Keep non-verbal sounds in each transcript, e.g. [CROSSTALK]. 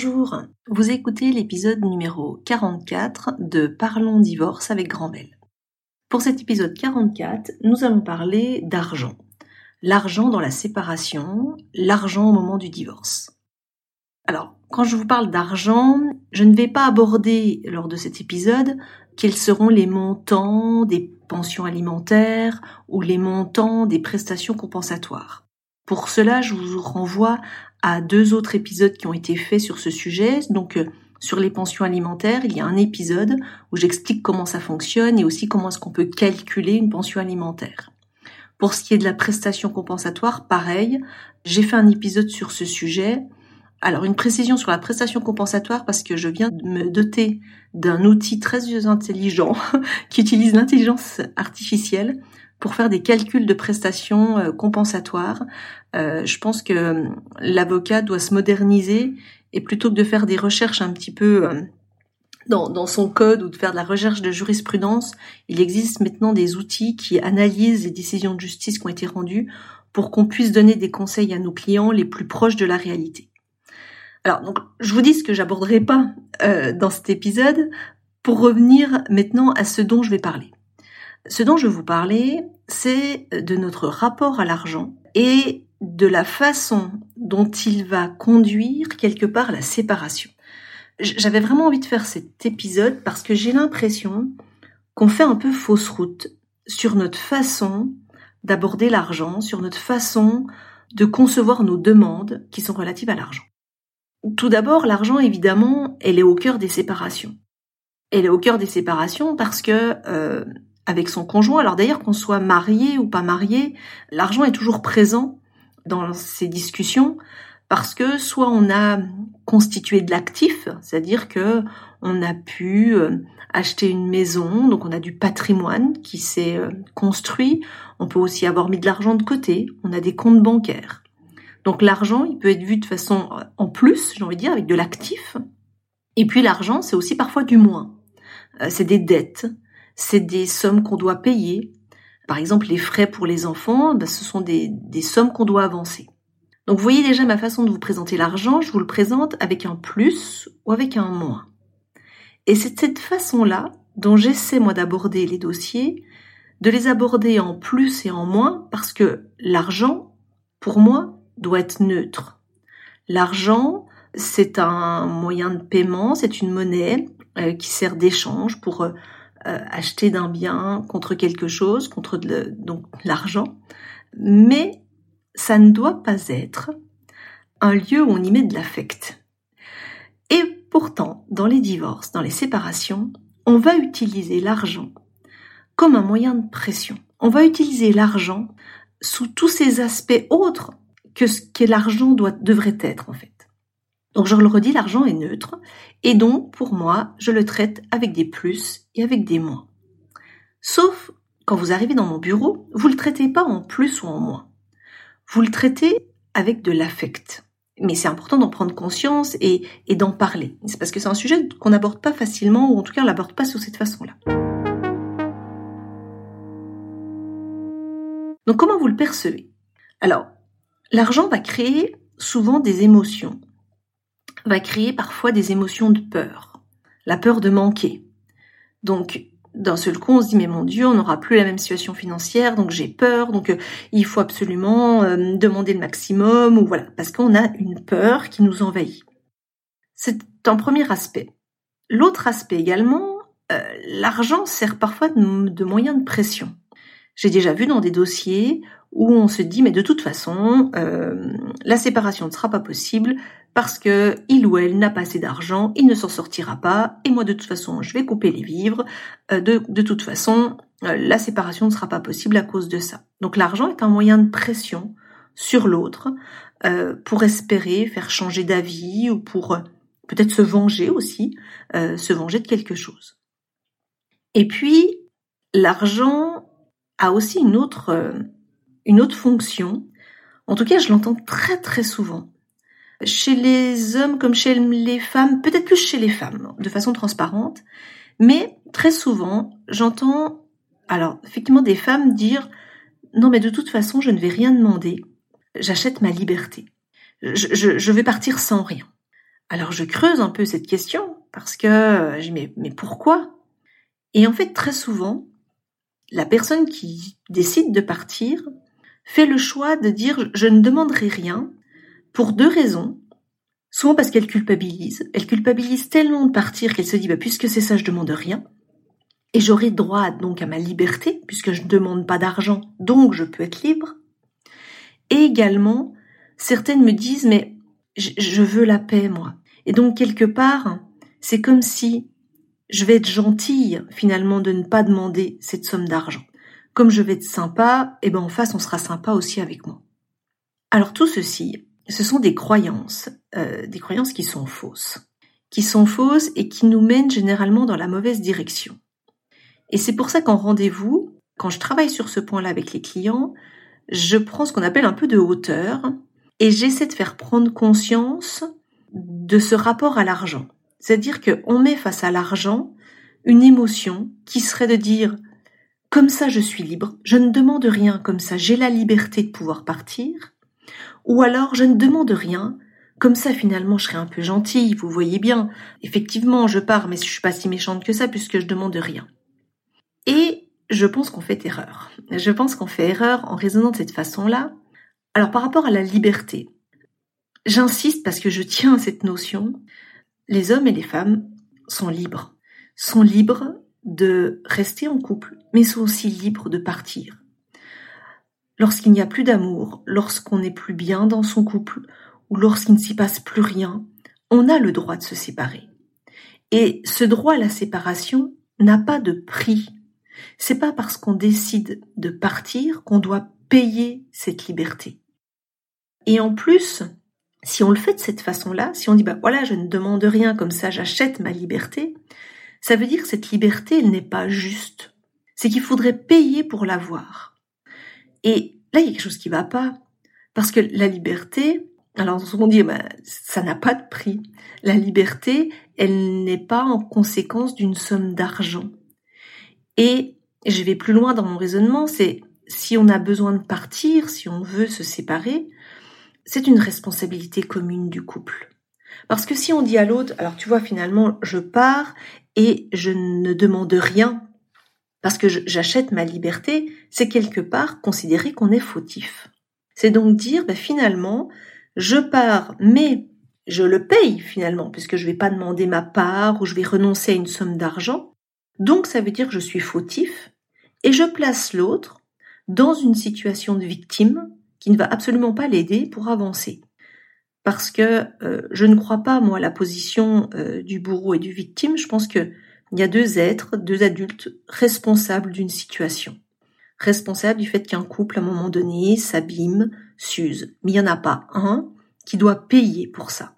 Bonjour, vous écoutez l'épisode numéro 44 de Parlons divorce avec Grandbel. Pour cet épisode 44, nous allons parler d'argent. L'argent dans la séparation, l'argent au moment du divorce. Alors, quand je vous parle d'argent, je ne vais pas aborder lors de cet épisode quels seront les montants des pensions alimentaires ou les montants des prestations compensatoires. Pour cela, je vous renvoie à deux autres épisodes qui ont été faits sur ce sujet. Donc, euh, sur les pensions alimentaires, il y a un épisode où j'explique comment ça fonctionne et aussi comment est-ce qu'on peut calculer une pension alimentaire. Pour ce qui est de la prestation compensatoire, pareil, j'ai fait un épisode sur ce sujet. Alors une précision sur la prestation compensatoire parce que je viens de me doter d'un outil très intelligent [LAUGHS] qui utilise l'intelligence artificielle pour faire des calculs de prestations euh, compensatoires. Euh, je pense que euh, l'avocat doit se moderniser et plutôt que de faire des recherches un petit peu dans, dans, son code ou de faire de la recherche de jurisprudence, il existe maintenant des outils qui analysent les décisions de justice qui ont été rendues pour qu'on puisse donner des conseils à nos clients les plus proches de la réalité. Alors, donc, je vous dis ce que j'aborderai pas euh, dans cet épisode pour revenir maintenant à ce dont je vais parler. Ce dont je vais vous parler, c'est de notre rapport à l'argent et de la façon dont il va conduire quelque part la séparation. J'avais vraiment envie de faire cet épisode parce que j'ai l'impression qu'on fait un peu fausse route sur notre façon d'aborder l'argent, sur notre façon de concevoir nos demandes qui sont relatives à l'argent. Tout d'abord, l'argent, évidemment, elle est au cœur des séparations. Elle est au cœur des séparations parce que euh, avec son conjoint, alors d'ailleurs qu'on soit marié ou pas marié, l'argent est toujours présent dans ces discussions parce que soit on a constitué de l'actif, c'est-à-dire que on a pu euh, acheter une maison, donc on a du patrimoine qui s'est euh, construit, on peut aussi avoir mis de l'argent de côté, on a des comptes bancaires. Donc l'argent, il peut être vu de façon euh, en plus, j'ai envie de dire, avec de l'actif. Et puis l'argent, c'est aussi parfois du moins. C'est des dettes, c'est des sommes qu'on doit payer. Par exemple, les frais pour les enfants, ben, ce sont des, des sommes qu'on doit avancer. Donc vous voyez déjà ma façon de vous présenter l'argent, je vous le présente avec un plus ou avec un moins. Et c'est de cette façon-là dont j'essaie moi d'aborder les dossiers, de les aborder en plus et en moins, parce que l'argent, pour moi, doit être neutre. L'argent, c'est un moyen de paiement, c'est une monnaie euh, qui sert d'échange pour euh, acheter d'un bien contre quelque chose, contre donc l'argent. Mais ça ne doit pas être un lieu où on y met de l'affect. Et pourtant, dans les divorces, dans les séparations, on va utiliser l'argent comme un moyen de pression. On va utiliser l'argent sous tous ses aspects autres que ce que l'argent doit, devrait être en fait. Donc je le redis, l'argent est neutre et donc pour moi, je le traite avec des plus et avec des moins. Sauf quand vous arrivez dans mon bureau, vous le traitez pas en plus ou en moins. Vous le traitez avec de l'affect. Mais c'est important d'en prendre conscience et, et d'en parler. C'est parce que c'est un sujet qu'on n'aborde pas facilement, ou en tout cas on l'aborde pas sous cette façon-là. Donc comment vous le percevez? Alors, L'argent va créer souvent des émotions, va créer parfois des émotions de peur, la peur de manquer. Donc, d'un seul coup, on se dit mais mon Dieu, on n'aura plus la même situation financière, donc j'ai peur, donc euh, il faut absolument euh, demander le maximum, ou voilà, parce qu'on a une peur qui nous envahit. C'est un premier aspect. L'autre aspect également, euh, l'argent sert parfois de, de moyen de pression. J'ai déjà vu dans des dossiers où on se dit mais de toute façon euh, la séparation ne sera pas possible parce que il ou elle n'a pas assez d'argent, il ne s'en sortira pas et moi de toute façon je vais couper les vivres. Euh, de, de, toute façon euh, la séparation ne sera pas possible à cause de ça. Donc l'argent est un moyen de pression sur l'autre pour espérer faire changer d'avis ou pour peut-être se venger aussi, se venger de quelque chose. Et puis l'argent a aussi une autre une autre fonction. En tout cas, je l'entends très très souvent. Chez les hommes comme chez les femmes, peut-être plus chez les femmes, de façon transparente, mais très souvent, j'entends, alors effectivement, des femmes dire non mais de toute façon, je ne vais rien demander, j'achète ma liberté, je, vais partir sans rien. Alors je creuse un peu cette question parce que je mais, mais pourquoi? Et en fait, très souvent, la personne qui décide de partir fait le choix de dire je ne demanderai rien pour deux raisons. Souvent parce qu'elle culpabilise. Elle culpabilise tellement de partir qu'elle se dit bah, puisque c'est ça, je demande rien. Et j'aurai droit donc à ma liberté puisque je ne demande pas d'argent, donc je peux être libre. Et également, certaines me disent mais je veux la paix moi. Et donc quelque part, c'est comme si je vais être gentille finalement de ne pas demander cette somme d'argent. Comme je vais être sympa, et eh ben en face on sera sympa aussi avec moi. Alors tout ceci, ce sont des croyances, euh, des croyances qui sont fausses, qui sont fausses et qui nous mènent généralement dans la mauvaise direction. Et c'est pour ça qu'en rendez-vous, quand je travaille sur ce point-là avec les clients, je prends ce qu'on appelle un peu de hauteur et j'essaie de faire prendre conscience de ce rapport à l'argent. C'est-à-dire qu'on met face à l'argent une émotion qui serait de dire comme ça je suis libre, je ne demande rien, comme ça j'ai la liberté de pouvoir partir, ou alors je ne demande rien, comme ça finalement je serais un peu gentille, vous voyez bien, effectivement je pars mais je suis pas si méchante que ça puisque je demande rien. Et je pense qu'on fait erreur. Je pense qu'on fait erreur en raisonnant de cette façon-là. Alors par rapport à la liberté, j'insiste parce que je tiens à cette notion, les hommes et les femmes sont libres, sont libres de rester en couple, mais sont aussi libres de partir. Lorsqu'il n'y a plus d'amour, lorsqu'on n'est plus bien dans son couple, ou lorsqu'il ne s'y passe plus rien, on a le droit de se séparer. Et ce droit à la séparation n'a pas de prix. C'est pas parce qu'on décide de partir qu'on doit payer cette liberté. Et en plus, si on le fait de cette façon-là, si on dit bah voilà, je ne demande rien comme ça, j'achète ma liberté, ça veut dire que cette liberté, elle n'est pas juste. C'est qu'il faudrait payer pour l'avoir. Et là, il y a quelque chose qui va pas. Parce que la liberté, alors on dit, bah, ça n'a pas de prix. La liberté, elle n'est pas en conséquence d'une somme d'argent. Et je vais plus loin dans mon raisonnement, c'est si on a besoin de partir, si on veut se séparer, c'est une responsabilité commune du couple. Parce que si on dit à l'autre, alors tu vois, finalement, je pars et je ne demande rien parce que j'achète ma liberté, c'est quelque part considérer qu'on est fautif. C'est donc dire, bah, finalement, je pars, mais je le paye finalement, puisque je ne vais pas demander ma part ou je vais renoncer à une somme d'argent. Donc ça veut dire que je suis fautif et je place l'autre dans une situation de victime qui ne va absolument pas l'aider pour avancer. Parce que euh, je ne crois pas, moi, à la position euh, du bourreau et du victime. Je pense qu'il y a deux êtres, deux adultes responsables d'une situation. Responsables du fait qu'un couple, à un moment donné, s'abîme, s'use. Mais il n'y en a pas un qui doit payer pour ça.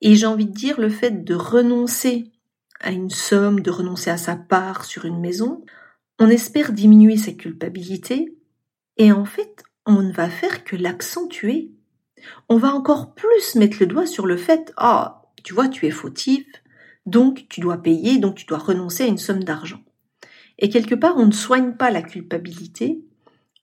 Et j'ai envie de dire, le fait de renoncer à une somme, de renoncer à sa part sur une maison, on espère diminuer sa culpabilité, et en fait, on ne va faire que l'accentuer. On va encore plus mettre le doigt sur le fait, ah, tu vois, tu es fautif, donc tu dois payer, donc tu dois renoncer à une somme d'argent. Et quelque part, on ne soigne pas la culpabilité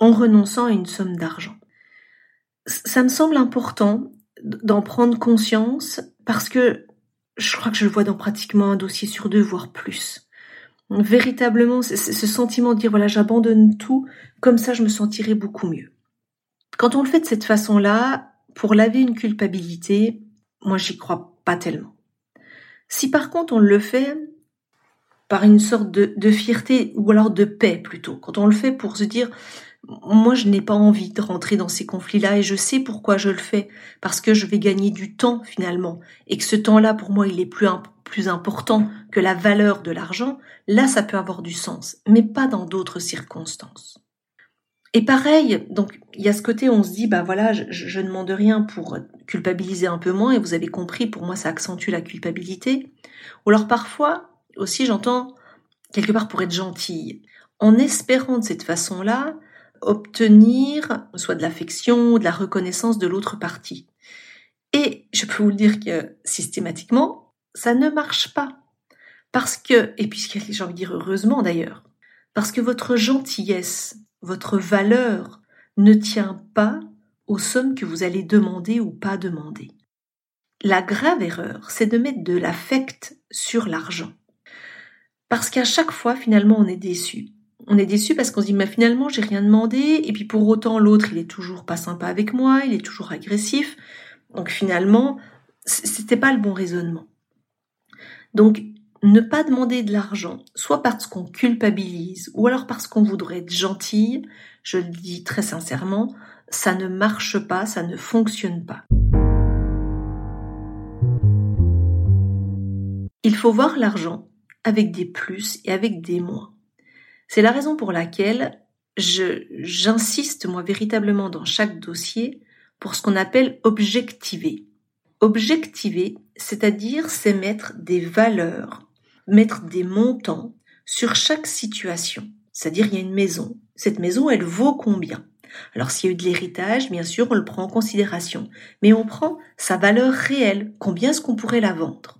en renonçant à une somme d'argent. Ça me semble important d'en prendre conscience parce que je crois que je le vois dans pratiquement un dossier sur deux, voire plus. Véritablement, ce sentiment de dire voilà, j'abandonne tout, comme ça je me sentirai beaucoup mieux. Quand on le fait de cette façon-là, pour laver une culpabilité, moi j'y crois pas tellement. Si par contre on le fait par une sorte de, fierté ou alors de paix plutôt, quand on le fait pour se dire moi je n'ai pas envie de rentrer dans ces conflits-là et je sais pourquoi je le fais, parce que je vais gagner du temps finalement, et que ce temps-là pour moi il est plus, plus important que la valeur de l'argent, là ça peut avoir du sens, mais pas dans d'autres circonstances. Et pareil, donc il y a ce côté où on se dit bah voilà, je, ne demande rien pour culpabiliser un peu moins et vous avez compris, pour moi ça accentue la culpabilité. Ou alors parfois aussi j'entends quelque part pour être gentille, en espérant de cette façon-là obtenir soit de l'affection, de la reconnaissance de l'autre partie. Et je peux vous le dire que systématiquement, ça ne marche pas. Parce que, et puis j'ai envie de dire heureusement d'ailleurs, parce que votre gentillesse votre valeur ne tient pas aux sommes que vous allez demander ou pas demander. la grave erreur, c'est de mettre de l'affect sur l'argent. Parce qu'à chaque fois, finalement, on est déçu. On est déçu parce qu'on se dit, mais finalement, j'ai rien demandé, et puis pour autant, l'autre, il est toujours pas sympa avec moi, il est toujours agressif. Donc finalement, c'était pas le bon raisonnement. Donc, ne pas demander de l'argent, soit parce qu'on culpabilise, ou alors parce qu'on voudrait être gentil, je le dis très sincèrement, ça ne marche pas, ça ne fonctionne pas. Il faut voir l'argent avec des plus et avec des moins. C'est la raison pour laquelle j'insiste moi véritablement dans chaque dossier pour ce qu'on appelle objectiver. Objectiver, c'est-à-dire c'est mettre des valeurs, mettre des montants sur chaque situation. C'est-à-dire il y a une maison, cette maison elle vaut combien? Alors s'il y a eu de l'héritage, bien sûr, on le prend en considération, mais on prend sa valeur réelle, combien est-ce qu'on pourrait la vendre?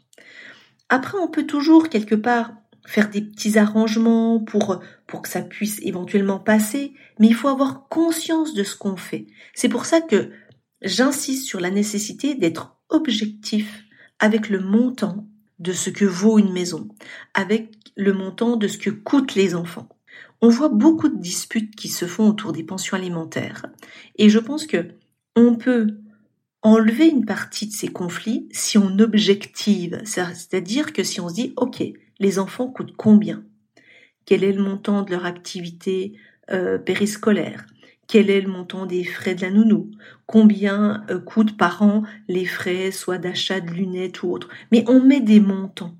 Après, on peut toujours quelque part faire des petits arrangements pour, pour que ça puisse éventuellement passer, mais il faut avoir conscience de ce qu'on fait. C'est pour ça que j'insiste sur la nécessité d'être objectif avec le montant de ce que vaut une maison, avec le montant de ce que coûtent les enfants. On voit beaucoup de disputes qui se font autour des pensions alimentaires, et je pense que on peut enlever une partie de ces conflits si on objective, c'est-à-dire que si on se dit, OK, les enfants coûtent combien? Quel est le montant de leur activité euh, périscolaire? Quel est le montant des frais de la nounou, combien euh, coûtent par an les frais soit d'achat de lunettes ou autre. Mais on met des montants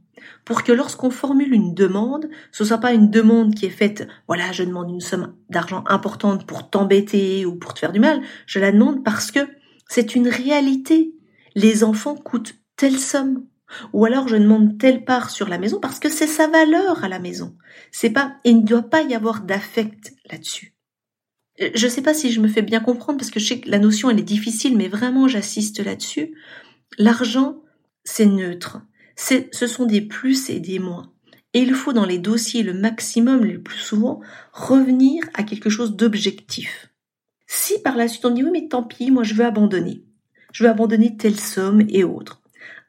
pour que lorsqu'on formule une demande, ce soit pas une demande qui est faite, voilà, je demande une somme d'argent importante pour t'embêter ou pour te faire du mal, je la demande parce que c'est une réalité. Les enfants coûtent telle somme. Ou alors je demande telle part sur la maison parce que c'est sa valeur à la maison. C'est pas, il ne doit pas y avoir d'affect là-dessus. Je ne sais pas si je me fais bien comprendre parce que je sais que la notion elle est difficile, mais vraiment j'assiste là-dessus. L'argent, c'est neutre. Ce sont des plus et des moins. Et il faut dans les dossiers le maximum, le plus souvent, revenir à quelque chose d'objectif. Si par la suite on dit oui mais tant pis, moi je veux abandonner. Je veux abandonner telle somme et autre.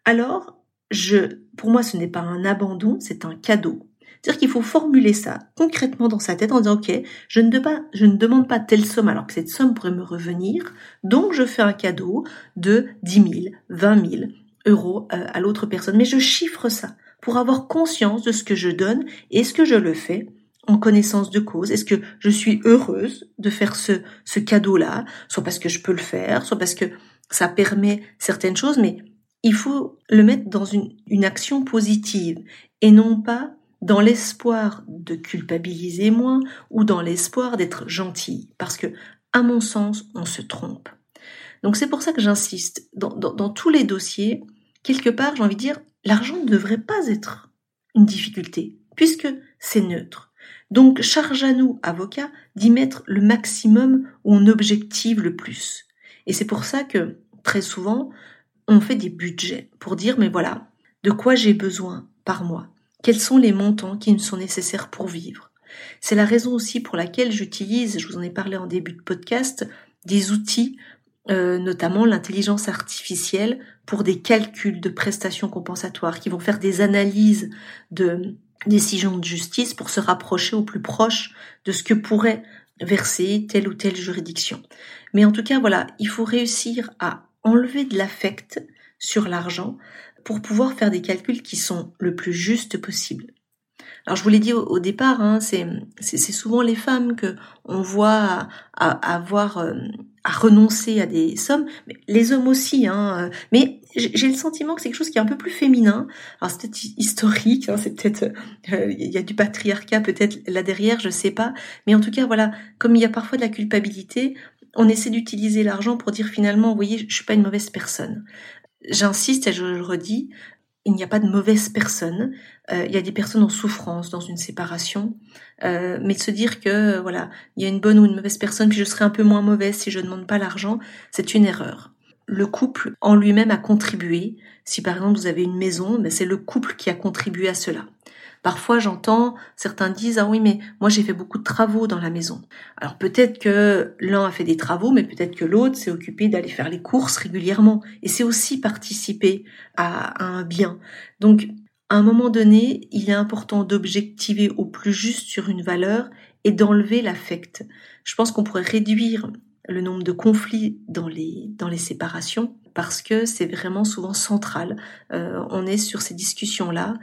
Alors, je, pour moi ce n'est pas un abandon, c'est un cadeau. C'est-à-dire qu'il faut formuler ça concrètement dans sa tête en disant, OK, je ne, demande pas telle somme alors que cette somme pourrait me revenir, donc je fais un cadeau de 10 000, 20 000 euros euh, à l'autre personne. Mais je chiffre ça pour avoir conscience de ce que je donne et est-ce que je le fais en connaissance de cause. Est-ce que je suis heureuse de faire ce, ce cadeau-là? Soit parce que je peux le faire, soit parce que ça permet certaines choses, mais il faut le mettre dans une action positive et non pas dans l'espoir de culpabiliser moins ou dans l'espoir d'être gentil, parce que, à mon sens, on se trompe. Donc c'est pour ça que j'insiste, dans, dans, tous les dossiers, quelque part, j'ai envie de dire, l'argent ne devrait pas être une difficulté, puisque c'est neutre. Donc charge à nous, avocats, d'y mettre le maximum où on objective le plus. Et c'est pour ça que, très souvent, on fait des budgets pour dire, mais voilà, de quoi j'ai besoin par mois quels sont les montants qui me sont nécessaires pour vivre? C'est la raison aussi pour laquelle j'utilise, je vous en ai parlé en début de podcast, des outils, euh, notamment l'intelligence artificielle, pour des calculs de prestations compensatoires, qui vont faire des analyses de décisions de justice pour se rapprocher au plus proche de ce que pourrait verser telle ou telle juridiction. Mais en tout cas, voilà, il faut réussir à enlever de l'affect sur l'argent pour pouvoir faire des calculs qui sont le plus justes possible. Alors je vous l'ai dit au, départ, hein, c'est souvent les femmes que on voit à, avoir à, à renoncer à des sommes, mais les hommes aussi. Hein, mais j'ai le sentiment que c'est quelque chose qui est un peu plus féminin. Alors c'est peut-être historique, hein, c'est peut-être euh, il y a du patriarcat peut-être là derrière, je sais pas. Mais en tout cas voilà, comme il y a parfois de la culpabilité, on essaie d'utiliser l'argent pour dire finalement, vous voyez, je suis pas une mauvaise personne. J'insiste et je le redis, il n'y a pas de mauvaise personne. Euh, il y a des personnes en souffrance dans une séparation, euh, mais de se dire que voilà, il y a une bonne ou une mauvaise personne, puis je serai un peu moins mauvaise si je ne demande pas l'argent, c'est une erreur. Le couple en lui-même a contribué. Si par exemple vous avez une maison, ben c'est le couple qui a contribué à cela. Parfois, j'entends certains disent ah oui mais moi j'ai fait beaucoup de travaux dans la maison. Alors peut-être que l'un a fait des travaux, mais peut-être que l'autre s'est occupé d'aller faire les courses régulièrement. Et c'est aussi participer à, un bien. Donc à un moment donné, il est important d'objectiver au plus juste sur une valeur et d'enlever l'affect. Je pense qu'on pourrait réduire le nombre de conflits dans les, dans les séparations parce que c'est vraiment souvent central. Euh, on est sur ces discussions-là.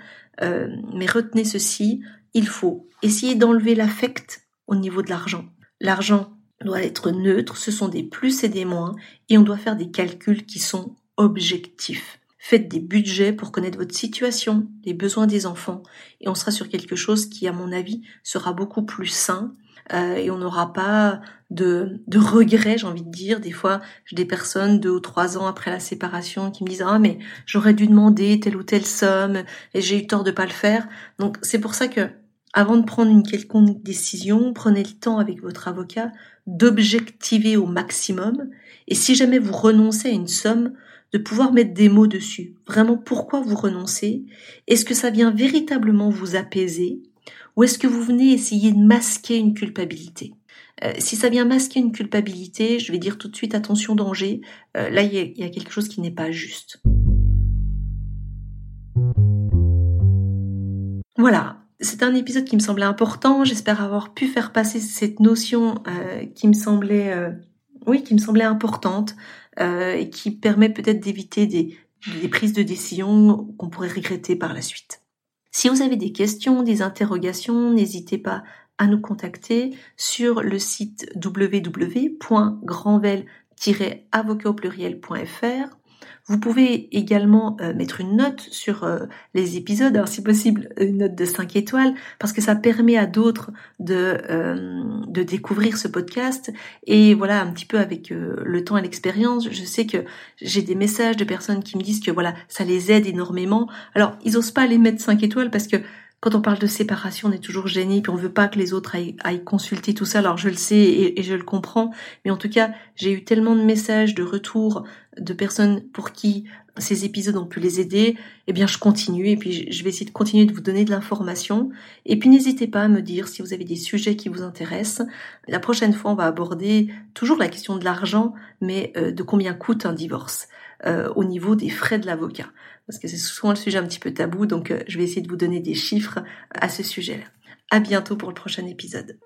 Euh, mais retenez ceci, il faut essayer d'enlever l'affect au niveau de l'argent. L'argent doit être neutre, ce sont des plus et des moins, et on doit faire des calculs qui sont objectifs. Faites des budgets pour connaître votre situation, les besoins des enfants, et on sera sur quelque chose qui, à mon avis, sera beaucoup plus sain euh, et on n'aura pas de, de regrets, j'ai envie de dire. Des fois, j'ai des personnes deux ou trois ans après la séparation qui me disent ah mais j'aurais dû demander telle ou telle somme et j'ai eu tort de pas le faire. Donc c'est pour ça que avant de prendre une quelconque décision, prenez le temps avec votre avocat d'objectiver au maximum et si jamais vous renoncez à une somme, de pouvoir mettre des mots dessus. Vraiment pourquoi vous renoncez? Est-ce que ça vient véritablement vous apaiser? Ou est-ce que vous venez essayer de masquer une culpabilité euh, si ça vient masquer une culpabilité, je vais dire tout de suite attention danger. Euh, là, il y, a quelque chose qui n'est pas juste. Voilà, c'est un épisode qui me semblait important. J'espère avoir pu faire passer cette notion euh, qui me semblait, oui, qui me semblait importante et qui permet peut-être d'éviter des prises de décision qu'on pourrait regretter par la suite. Si vous avez des questions, des interrogations, n'hésitez pas à nous contacter sur le site www.grandvel-avocat vous pouvez également euh, mettre une note sur euh, les épisodes, alors si possible une note de 5 étoiles, parce que ça permet à d'autres de, euh, de découvrir ce podcast. Et voilà, un petit peu avec le temps et l'expérience, je sais que j'ai des messages de personnes qui me disent que voilà, ça les aide énormément. Alors, ils osent pas les mettre 5 étoiles parce que quand on parle de séparation, on est toujours gêné, puis on veut pas que les autres aillent, consulter tout ça. Alors je le sais et, je le comprends, mais en tout cas, j'ai eu tellement de messages, de retours de personnes pour qui ces épisodes ont pu les aider. Eh bien, je continue et puis je vais essayer de continuer de vous donner de l'information. Et puis n'hésitez pas à me dire si vous avez des sujets qui vous intéressent. La prochaine fois, on va aborder toujours la question de l'argent, mais euh, de combien coûte un divorce euh, au niveau des frais de l'avocat parce que c'est souvent le sujet un petit peu tabou, donc euh, je vais essayer de vous donner des chiffres à ce sujet-là. À bientôt pour le prochain épisode.